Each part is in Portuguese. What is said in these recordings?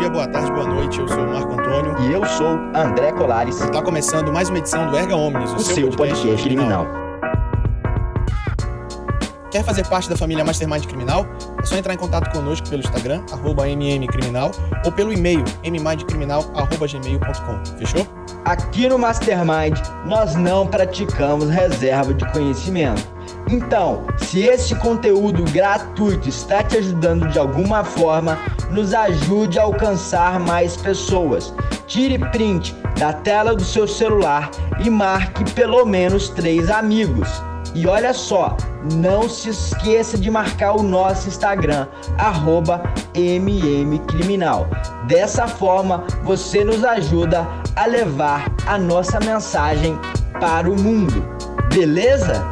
dia, boa tarde, boa noite. Eu sou o Marco Antônio. E eu sou André Colares. Está começando mais uma edição do Erga Omnis, o, o seu, podcast, podcast criminal. criminal. Quer fazer parte da família Mastermind Criminal? É só entrar em contato conosco pelo Instagram, mmcriminal, ou pelo e-mail, mmindcriminal.gmail.com. Fechou? Aqui no Mastermind, nós não praticamos reserva de conhecimento. Então, se esse conteúdo gratuito está te ajudando de alguma forma, nos ajude a alcançar mais pessoas. Tire print da tela do seu celular e marque pelo menos três amigos. E olha só, não se esqueça de marcar o nosso Instagram, mmcriminal. Dessa forma, você nos ajuda a levar a nossa mensagem para o mundo. Beleza?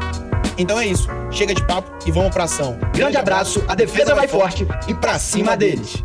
Então é isso. Chega de papo e vamos pra ação. Grande abraço, a defesa vai forte e pra cima deles.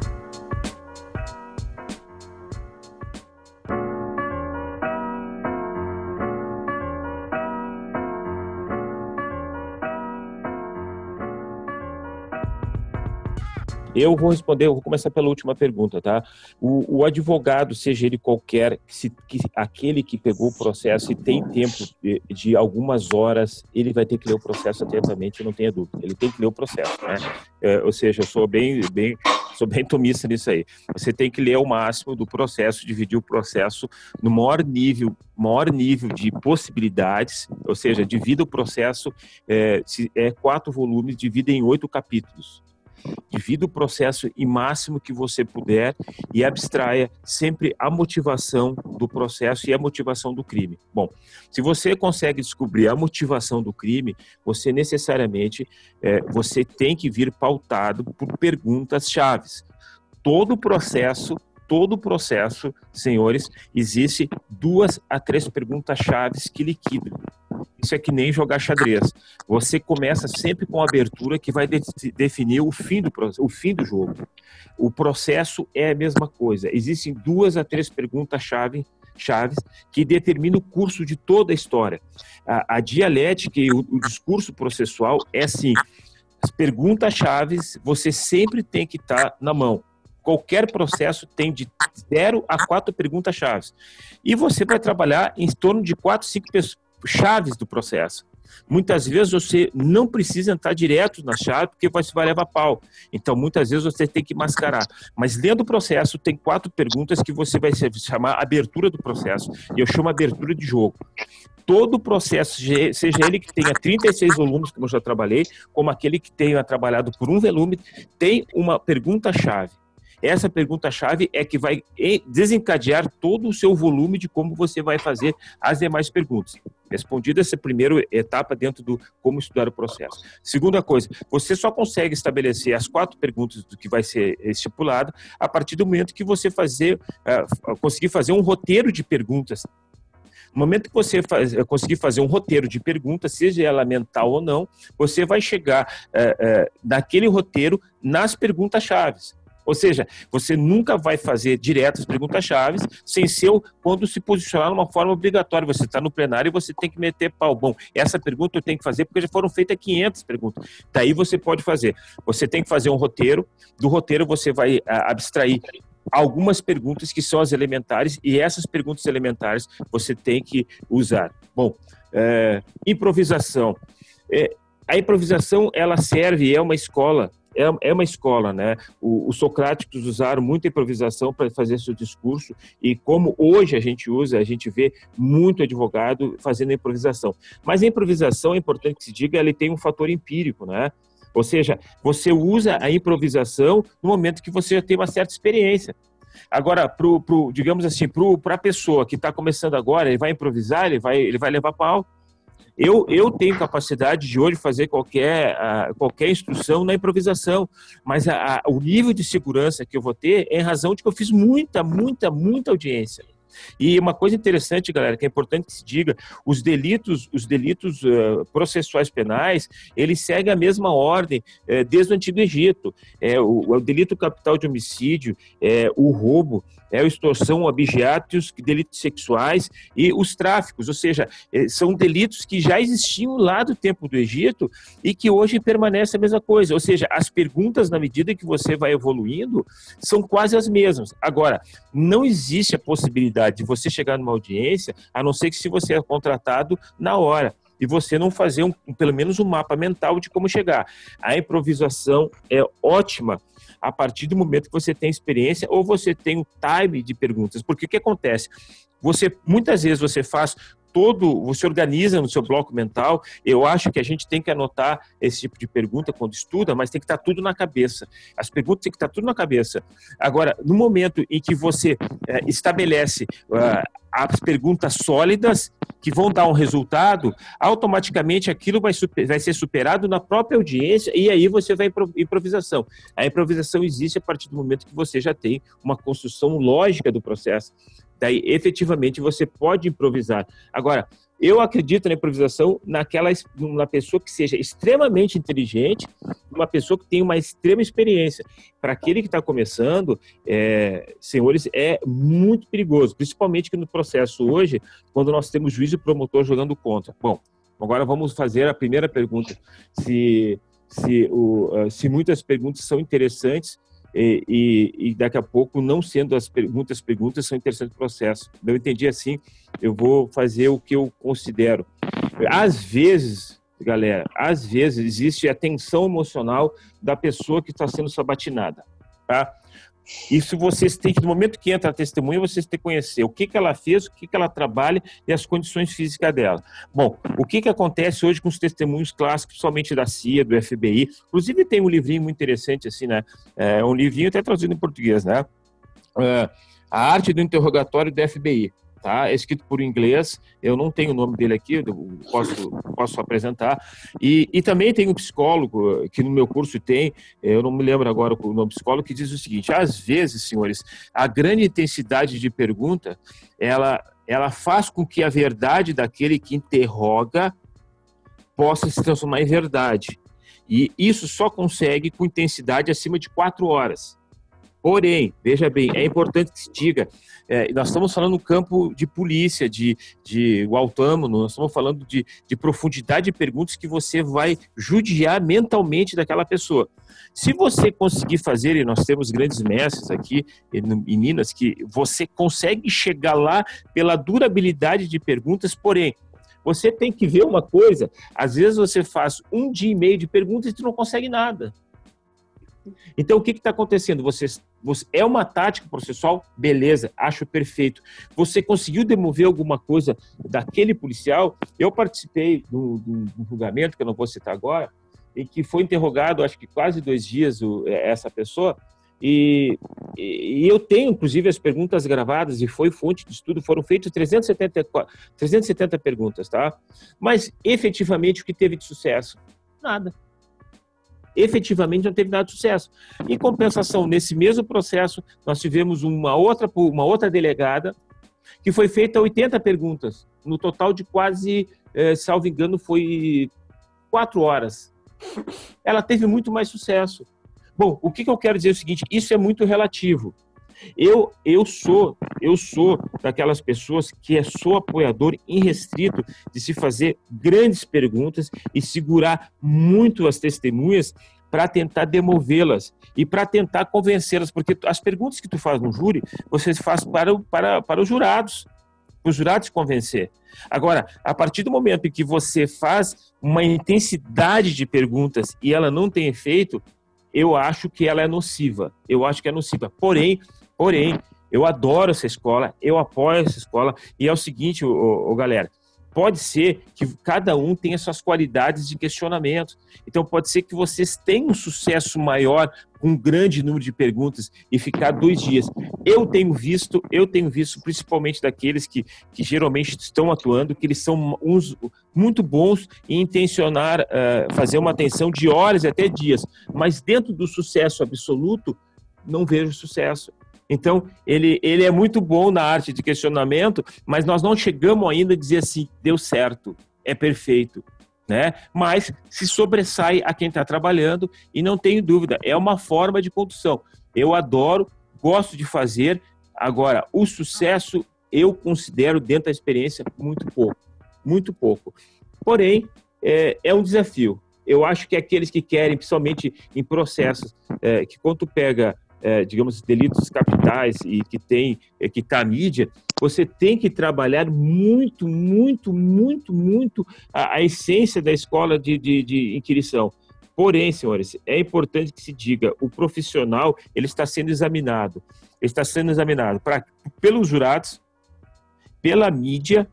Eu vou responder, eu vou começar pela última pergunta, tá? O, o advogado, seja ele qualquer, se, que, aquele que pegou o processo e tem tempo de, de, algumas horas, ele vai ter que ler o processo atentamente, não tenha dúvida. Ele tem que ler o processo, né? É, ou seja, eu sou bem, bem, sou bem tomista nisso aí. Você tem que ler o máximo do processo, dividir o processo no maior nível, maior nível de possibilidades, ou seja, divida o processo, é, se é quatro volumes, divida em oito capítulos. Divida o processo em máximo que você puder e abstraia sempre a motivação do processo e a motivação do crime. Bom, se você consegue descobrir a motivação do crime, você necessariamente é, você tem que vir pautado por perguntas chaves. Todo o processo todo o processo, senhores, existe duas a três perguntas chaves que liquidam. Isso é que nem jogar xadrez. Você começa sempre com a abertura que vai de definir o fim, do, o fim do jogo. O processo é a mesma coisa. Existem duas a três perguntas-chave chaves que determinam o curso de toda a história. A, a dialética e o, o discurso processual é assim: as perguntas-chaves você sempre tem que estar tá na mão. Qualquer processo tem de zero a quatro perguntas-chave. E você vai trabalhar em torno de quatro, cinco chaves do processo. Muitas vezes você não precisa entrar direto na chave porque você vai levar pau. Então, muitas vezes você tem que mascarar. Mas dentro do processo tem quatro perguntas que você vai chamar abertura do processo. E eu chamo abertura de jogo. Todo o processo, seja ele que tenha 36 volumes, como eu já trabalhei, como aquele que tenha trabalhado por um volume, tem uma pergunta-chave. Essa pergunta-chave é que vai desencadear todo o seu volume de como você vai fazer as demais perguntas. Respondida essa primeira etapa dentro do como estudar o processo. Segunda coisa, você só consegue estabelecer as quatro perguntas do que vai ser estipulado a partir do momento que você fazer, uh, conseguir fazer um roteiro de perguntas no momento que você faz, conseguir fazer um roteiro de perguntas, seja ela mental ou não, você vai chegar é, é, naquele roteiro nas perguntas chaves. Ou seja, você nunca vai fazer direto as perguntas-chave sem ser quando se posicionar numa forma obrigatória. Você está no plenário e você tem que meter pau. Bom, essa pergunta eu tenho que fazer porque já foram feitas 500 perguntas. Daí você pode fazer. Você tem que fazer um roteiro. Do roteiro você vai ah, abstrair algumas perguntas que são as elementares e essas perguntas elementares você tem que usar. Bom, é, improvisação. É, a improvisação ela serve, é uma escola é, é uma escola, né? Os socráticos usaram muita improvisação para fazer seu discurso e como hoje a gente usa, a gente vê muito advogado fazendo improvisação. Mas a improvisação, é importante que se diga, ela tem um fator empírico, né? Ou seja, você usa a improvisação no momento que você já tem uma certa experiência. Agora, pro, pro, digamos assim, para a pessoa que está começando agora, ele vai improvisar, ele vai, ele vai levar pau. Eu, eu tenho capacidade de hoje fazer qualquer, uh, qualquer instrução na improvisação, mas a, a, o nível de segurança que eu vou ter é em razão de que eu fiz muita, muita, muita audiência. E uma coisa interessante, galera, que é importante que se diga, os delitos, os delitos uh, processuais penais, eles seguem a mesma ordem uh, desde o Antigo Egito. É, o, o delito capital de homicídio, é, o roubo, é a extorsão, o abigeatos, delitos sexuais e os tráficos, ou seja, é, são delitos que já existiam lá do tempo do Egito e que hoje permanecem a mesma coisa. Ou seja, as perguntas, na medida que você vai evoluindo, são quase as mesmas. Agora, não existe a possibilidade de você chegar numa audiência, a não ser que se você é contratado na hora e você não fazer um, pelo menos um mapa mental de como chegar. A improvisação é ótima a partir do momento que você tem experiência ou você tem o time de perguntas. Porque o que acontece? Você muitas vezes você faz todo, você organiza no seu bloco mental. Eu acho que a gente tem que anotar esse tipo de pergunta quando estuda, mas tem que estar tudo na cabeça. As perguntas tem que estar tudo na cabeça. Agora, no momento em que você é, estabelece uh, as perguntas sólidas que vão dar um resultado, automaticamente aquilo vai, super, vai ser superado na própria audiência e aí você vai improvisação. A improvisação existe a partir do momento que você já tem uma construção lógica do processo. Daí, efetivamente, você pode improvisar. Agora, eu acredito na improvisação naquela uma pessoa que seja extremamente inteligente, uma pessoa que tenha uma extrema experiência. Para aquele que está começando, é, senhores, é muito perigoso, principalmente que no processo hoje, quando nós temos juiz e promotor jogando contra. Bom, agora vamos fazer a primeira pergunta. Se, se, o, se muitas perguntas são interessantes, e, e, e, daqui a pouco, não sendo as muitas perguntas, são interessantes processo. Eu entendi assim, eu vou fazer o que eu considero. Às vezes, galera, às vezes existe a tensão emocional da pessoa que está sendo sabatinada, tá? Isso vocês têm que, no momento que entra a testemunha, vocês têm que conhecer o que, que ela fez, o que, que ela trabalha e as condições físicas dela. Bom, o que, que acontece hoje com os testemunhos clássicos, somente da CIA, do FBI? Inclusive tem um livrinho muito interessante, assim, né? É um livrinho até traduzido em português, né? É, a arte do interrogatório do FBI tá? É escrito por inglês, eu não tenho o nome dele aqui, posso, posso apresentar. E, e também tem um psicólogo, que no meu curso tem, eu não me lembro agora o nome do psicólogo, que diz o seguinte: às vezes, senhores, a grande intensidade de pergunta, ela, ela faz com que a verdade daquele que interroga possa se transformar em verdade. E isso só consegue com intensidade acima de quatro horas. Porém, veja bem, é importante que se diga, é, nós estamos falando no campo de polícia, de, de autônomo, nós estamos falando de, de profundidade de perguntas que você vai judiar mentalmente daquela pessoa. Se você conseguir fazer, e nós temos grandes mestres aqui em Minas, que você consegue chegar lá pela durabilidade de perguntas, porém, você tem que ver uma coisa, às vezes você faz um dia e meio de perguntas e tu não consegue nada. Então, o que está acontecendo? Você, você, é uma tática processual? Beleza, acho perfeito. Você conseguiu demover alguma coisa daquele policial? Eu participei do, julgamento, que eu não vou citar agora, em que foi interrogado, acho que quase dois dias, o, é, essa pessoa, e, e, eu tenho, inclusive, as perguntas gravadas, e foi fonte de estudo, foram feitas 370, 370 perguntas, tá? Mas, efetivamente, o que teve de sucesso? Nada efetivamente não teve nada de sucesso. Em compensação, nesse mesmo processo, nós tivemos uma outra, uma outra delegada que foi feita 80 perguntas, no total de quase, eh, salvo engano, foi quatro horas. Ela teve muito mais sucesso. Bom, o que eu quero dizer é o seguinte: isso é muito relativo. Eu, eu sou eu sou daquelas pessoas que é sou apoiador irrestrito de se fazer grandes perguntas e segurar muito as testemunhas para tentar demovê-las e para tentar convencê-las, porque as perguntas que tu faz no júri, você faz para, para, para os jurados, para os jurados convencer. Agora, a partir do momento em que você faz uma intensidade de perguntas e ela não tem efeito, eu acho que ela é nociva. Eu acho que é nociva. Porém, Porém, eu adoro essa escola, eu apoio essa escola, e é o seguinte, ô, ô, galera, pode ser que cada um tenha suas qualidades de questionamento. Então, pode ser que vocês tenham um sucesso maior com um grande número de perguntas e ficar dois dias. Eu tenho visto, eu tenho visto, principalmente daqueles que, que geralmente estão atuando, que eles são uns muito bons em intencionar uh, fazer uma atenção de horas e até dias, mas dentro do sucesso absoluto, não vejo sucesso. Então, ele, ele é muito bom na arte de questionamento, mas nós não chegamos ainda a dizer assim, deu certo, é perfeito. Né? Mas se sobressai a quem está trabalhando e não tenho dúvida, é uma forma de condução. Eu adoro, gosto de fazer. Agora, o sucesso eu considero dentro da experiência muito pouco, muito pouco. Porém, é, é um desafio. Eu acho que aqueles que querem, principalmente em processos, é, que quando tu pega é, digamos, delitos capitais e que tem, é, que está mídia, você tem que trabalhar muito, muito, muito, muito a, a essência da escola de, de, de inquirição. Porém, senhores, é importante que se diga, o profissional ele está sendo examinado, ele está sendo examinado pra, pelos jurados, pela mídia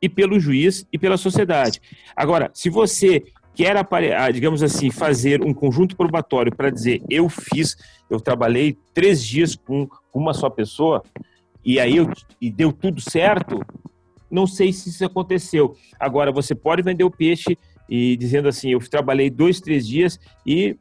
e pelo juiz e pela sociedade. Agora, se você quer, ah, digamos assim, fazer um conjunto probatório para dizer eu fiz, eu trabalhei três dias com uma só pessoa e aí eu, e deu tudo certo, não sei se isso aconteceu. Agora, você pode vender o peixe e dizendo assim, eu trabalhei dois, três dias e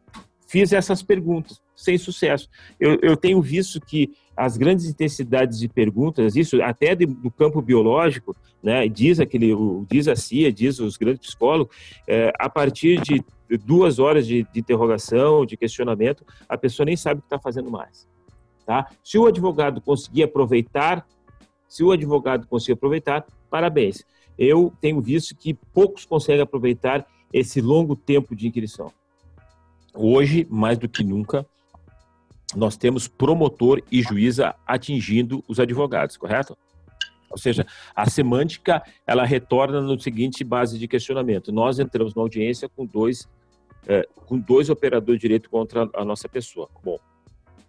fiz essas perguntas sem sucesso. Eu, eu tenho visto que as grandes intensidades de perguntas, isso até de, do campo biológico, né, diz aquele, diz a CIA, diz os grandes psicólogos, é, a partir de duas horas de, de, interrogação, de questionamento, a pessoa nem sabe o que está fazendo mais. Tá? Se o advogado conseguir aproveitar, se o advogado conseguir aproveitar, parabéns. Eu tenho visto que poucos conseguem aproveitar esse longo tempo de inquirição. Hoje, mais do que nunca, nós temos promotor e juíza atingindo os advogados, correto? Ou seja, a semântica ela retorna no seguinte base de questionamento: nós entramos na audiência com dois é, com dois operadores de direito contra a nossa pessoa. Bom,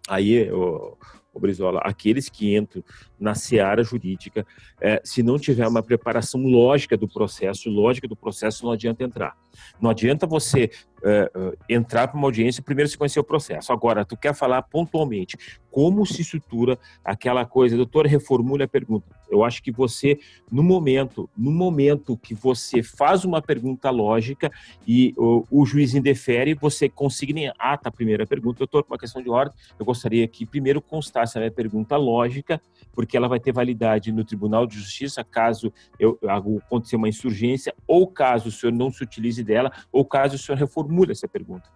aí o, o Brizola, aqueles que entram na seara jurídica, é, se não tiver uma preparação lógica do processo, lógica do processo, não adianta entrar. Não adianta você é, é entrar para uma audiência primeiro se conhecer o processo. Agora, tu quer falar pontualmente como se estrutura aquela coisa, doutor, reformule a pergunta. Eu acho que você, no momento, no momento que você faz uma pergunta lógica e o, o juiz indefere, você consigna ata a primeira pergunta. Doutor, uma questão de ordem, eu gostaria que primeiro constasse a minha pergunta lógica, porque ela vai ter validade no Tribunal de Justiça caso eu, acontecer uma insurgência, ou caso o senhor não se utilize dela, ou caso o senhor reformule essa pergunta.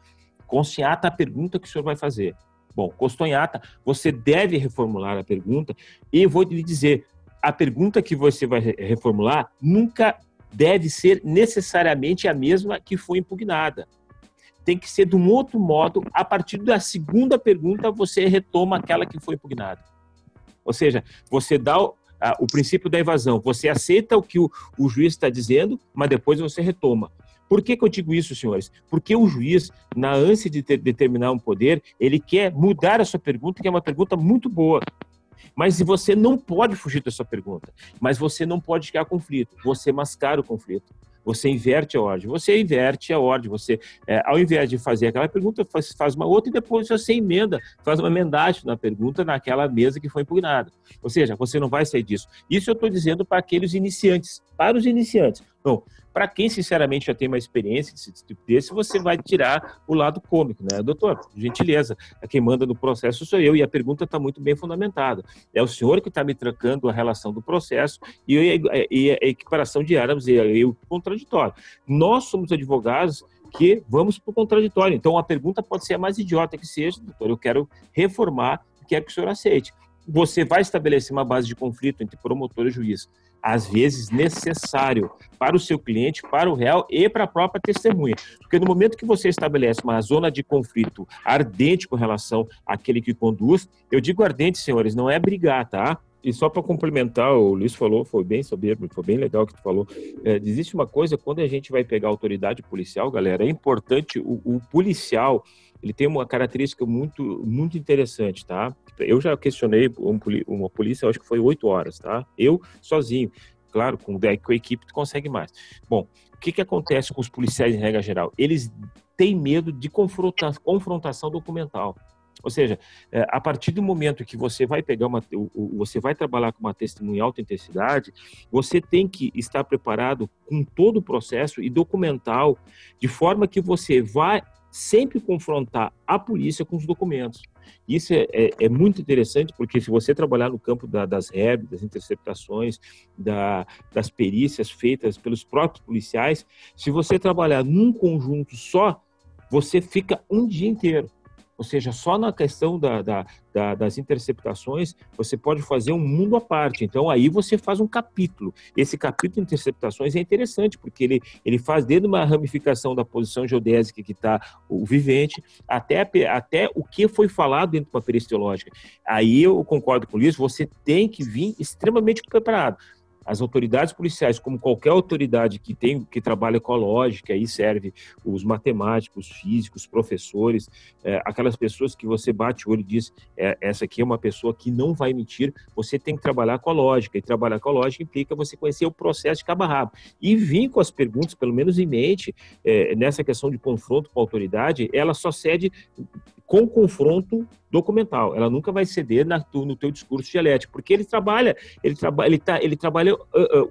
Conste em ata a pergunta que o senhor vai fazer. Bom, constou em ata, você deve reformular a pergunta, e vou lhe dizer, a pergunta que você vai reformular nunca deve ser necessariamente a mesma que foi impugnada. Tem que ser de um outro modo. A partir da segunda pergunta, você retoma aquela que foi impugnada. Ou seja, você dá o, a, o princípio da evasão. Você aceita o que o, o juiz está dizendo, mas depois você retoma. Por que, que, eu digo isso, senhores? Porque o juiz, na ânsia de ter, determinar um poder, ele quer mudar a sua pergunta, que é uma pergunta muito boa. Mas você não pode fugir dessa pergunta. Mas você não pode criar conflito. Você mascara o conflito. Você inverte a ordem. Você inverte a ordem. Você, é, ao invés de fazer aquela pergunta, faz, faz, uma outra e depois você emenda, faz uma emendagem na pergunta naquela mesa que foi impugnada. Ou seja, você não vai sair disso. Isso eu estou dizendo para aqueles iniciantes. Para os iniciantes. Bom, para quem, sinceramente, já tem uma experiência desse tipo desse, você vai tirar o lado cômico, né? Doutor, gentileza, quem manda no processo sou eu e a pergunta está muito bem fundamentada. É o senhor que está me trancando a relação do processo e, e a equiparação de árabes e o contraditório. Nós somos advogados que vamos para o contraditório. Então, a pergunta pode ser a mais idiota que seja, doutor, eu quero reformar, quero que o senhor aceite. Você vai estabelecer uma base de conflito entre promotor e juiz às vezes necessário para o seu cliente, para o réu e para a própria testemunha. Porque no momento que você estabelece uma zona de conflito ardente com relação àquele que conduz, eu digo ardente, senhores, não é brigar, tá? E só para complementar, o Luiz falou, foi bem soberbo, foi bem legal que tu falou. É, existe uma coisa, quando a gente vai pegar autoridade policial, galera, é importante, o, o policial, ele tem uma característica muito, muito interessante, tá? Eu já questionei uma polícia, acho que foi oito horas, tá? Eu sozinho. Claro, com, com a equipe tu consegue mais. Bom, o que, que acontece com os policiais em regra geral? Eles têm medo de confronta, confrontação documental. Ou seja, é, a partir do momento que você vai pegar uma, você vai trabalhar com uma testemunha em alta intensidade, você tem que estar preparado com todo o processo e documental, de forma que você vai sempre confrontar a polícia com os documentos. Isso é, é, é, muito interessante, porque se você trabalhar no campo da, das REB, das interceptações, da, das perícias feitas pelos próprios policiais, se você trabalhar num conjunto só, você fica um dia inteiro. Ou seja, só na questão da, da, da, das interceptações, você pode fazer um mundo à parte. Então, aí você faz um capítulo. Esse capítulo de interceptações é interessante, porque ele, ele faz desde uma ramificação da posição geodésica que está o vivente, até, até o que foi falado dentro de uma. Aí eu concordo com isso, você tem que vir extremamente preparado as autoridades policiais, como qualquer autoridade que tem que trabalha com a lógica, aí serve os matemáticos, físicos, professores, é, aquelas pessoas que você bate o olho e diz é, essa aqui é uma pessoa que não vai mentir. Você tem que trabalhar com a lógica e trabalhar com a lógica implica você conhecer o processo de cabo a rabo e vir com as perguntas, pelo menos em mente, é, nessa questão de confronto com a autoridade, ela só cede com confronto documental. Ela nunca vai ceder na, no teu discurso dialético, porque ele trabalha, ele, traba, ele, tá, ele trabalha uh,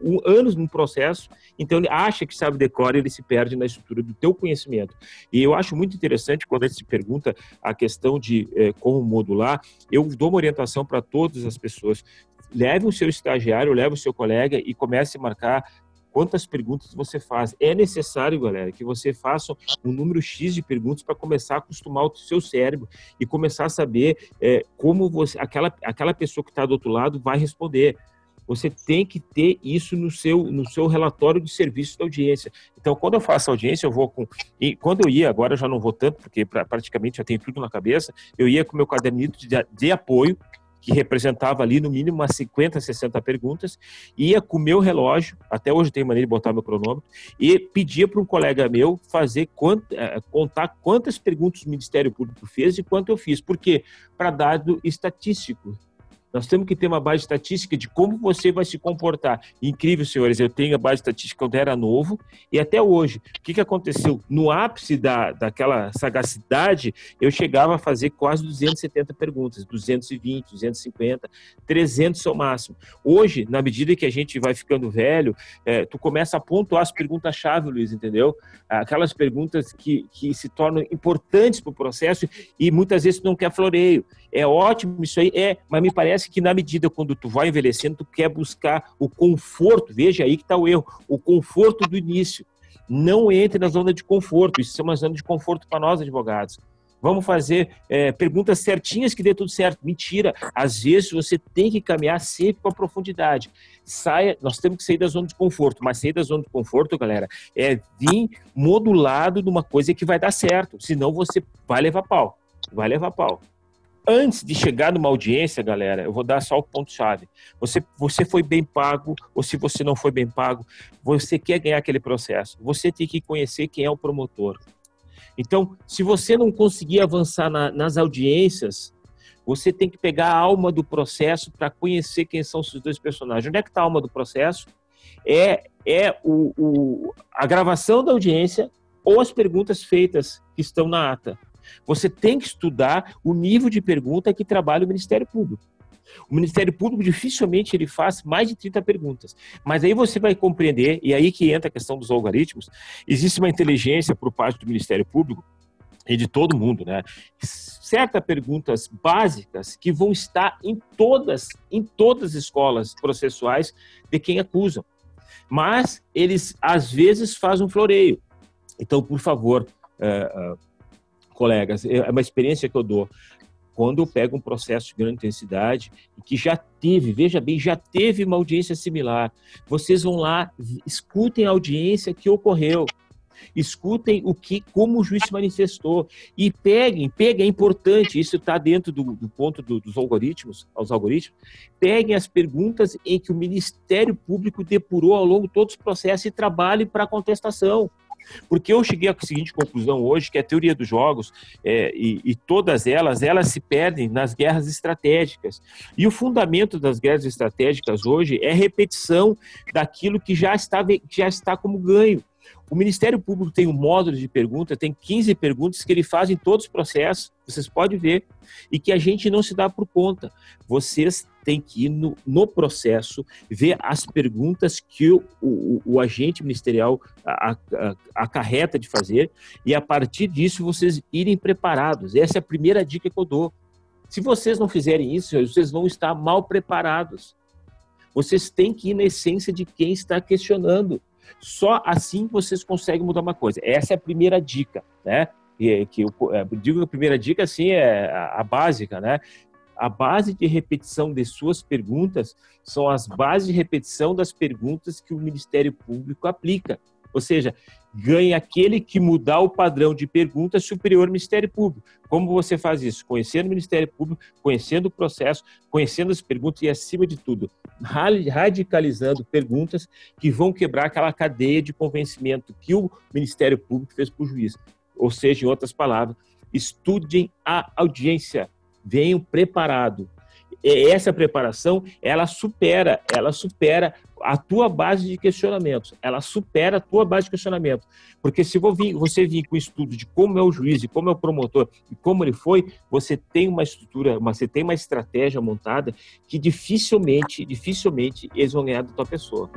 uh, anos num processo, então ele acha que sabe decora, ele se perde na estrutura do teu conhecimento. E eu acho muito interessante quando ele se pergunta a questão de eh, como modular, eu dou uma orientação para todas as pessoas. Leve o seu estagiário, leve o seu colega e comece a marcar quantas perguntas você faz. É necessário, galera, que você faça um número X de perguntas para começar a acostumar o seu cérebro e começar a saber é, como você, aquela, aquela pessoa que está do outro lado vai responder. Você tem que ter isso no seu, no seu relatório de serviço da audiência. Então, quando eu faço audiência, eu vou com. E quando eu ia, agora eu já não vou tanto, porque pra, praticamente já tenho tudo na cabeça, eu ia com meu caderninho de, de apoio, que representava ali no mínimo umas 50, 60 perguntas, ia com o meu relógio, até hoje tem maneira de botar meu cronômetro, e pedia para um colega meu fazer quant, eh, contar quantas perguntas o Ministério Público fez e quanto eu fiz. Por quê? Para dado estatístico. Nós temos que ter uma base estatística de como você vai se comportar. Incrível, senhores, eu tenho a base estatística quando era novo e até hoje. O que, que aconteceu? No ápice da, daquela sagacidade, eu chegava a fazer quase 270 perguntas, 220, 250, 300 ao máximo. Hoje, na medida que a gente vai ficando velho, é, tu começa a pontuar as perguntas-chave, Luiz, entendeu? Aquelas perguntas que, que se tornam importantes para o processo e muitas vezes tu não quer floreio. É ótimo isso aí, é, mas me parece que na medida quando tu vai envelhecendo, tu quer buscar o conforto, veja aí que está o erro, o conforto do início. Não entre na zona de conforto, isso é uma zona de conforto para nós advogados. Vamos fazer é, perguntas certinhas que dê tudo certo. Mentira. Às vezes você tem que caminhar sempre com a profundidade. Saia, nós temos que sair da zona de conforto, mas sair da zona de conforto, galera, é vir modulado numa coisa que vai dar certo. Senão você vai levar pau. Vai levar pau antes de chegar numa audiência, galera, eu vou dar só o ponto-chave. Você, você foi bem pago, ou se você não foi bem pago, você quer ganhar aquele processo. Você tem que conhecer quem é o promotor. Então, se você não conseguir avançar na, nas audiências, você tem que pegar a alma do processo para conhecer quem são esses dois personagens. Onde é que está a alma do processo? É, é o, o, a gravação da audiência ou as perguntas feitas que estão na ata. Você tem que estudar o nível de pergunta que trabalha o Ministério Público. O Ministério Público dificilmente ele faz mais de 30 perguntas. Mas aí você vai compreender, e aí que entra a questão dos algoritmos, existe uma inteligência por parte do Ministério Público e de todo mundo, né? Certas perguntas básicas que vão estar em todas, em todas as escolas processuais de quem acusam. Mas eles às vezes fazem um floreio. Então, por favor, uh, uh, colegas, é uma experiência que eu dou. Quando eu pego um processo de grande intensidade que já teve, veja bem, já teve uma audiência similar, vocês vão lá, escutem a audiência que ocorreu, escutem o que, como o juiz se manifestou e peguem, peguem, é importante, isso está dentro do, do ponto do, dos algoritmos, aos algoritmos, peguem as perguntas em que o Ministério Público depurou ao longo de todos os processos e trabalhem para a contestação. Porque eu cheguei à seguinte conclusão hoje, que a teoria dos jogos, é, e, e, todas elas, elas se perdem nas guerras estratégicas. E o fundamento das guerras estratégicas hoje é repetição daquilo que já está, já está como ganho. O Ministério Público tem um módulo de pergunta, tem 15 perguntas que ele faz em todos os processos, vocês podem ver, e que a gente não se dá por conta. Vocês têm que ir no, no processo, ver as perguntas que o, o, o agente ministerial acarreta de fazer, e a partir disso vocês irem preparados. Essa é a primeira dica que eu dou. Se vocês não fizerem isso, vocês vão estar mal preparados. Vocês têm que ir na essência de quem está questionando. Só assim vocês conseguem mudar uma coisa. Essa é a primeira dica, né? E, que eu, eu digo que a primeira dica assim é a, a básica, né? A base de repetição de suas perguntas são as bases de repetição das perguntas que o Ministério Público aplica. Ou seja, ganha aquele que mudar o padrão de pergunta superior ao Ministério Público. Como você faz isso? Conhecendo o Ministério Público, conhecendo o processo, conhecendo as perguntas e, acima de tudo, radicalizando perguntas que vão quebrar aquela cadeia de convencimento que o Ministério Público fez para o juiz. Ou seja, em outras palavras, estudem a audiência, venham preparado, essa preparação, ela supera, ela supera a tua base de questionamentos, ela supera a tua base de questionamento. Porque se você vir com estudo de como é o juiz, e como é o promotor e como ele foi, você tem uma estrutura, você tem uma estratégia montada que dificilmente, dificilmente eles vão ganhar da tua pessoa.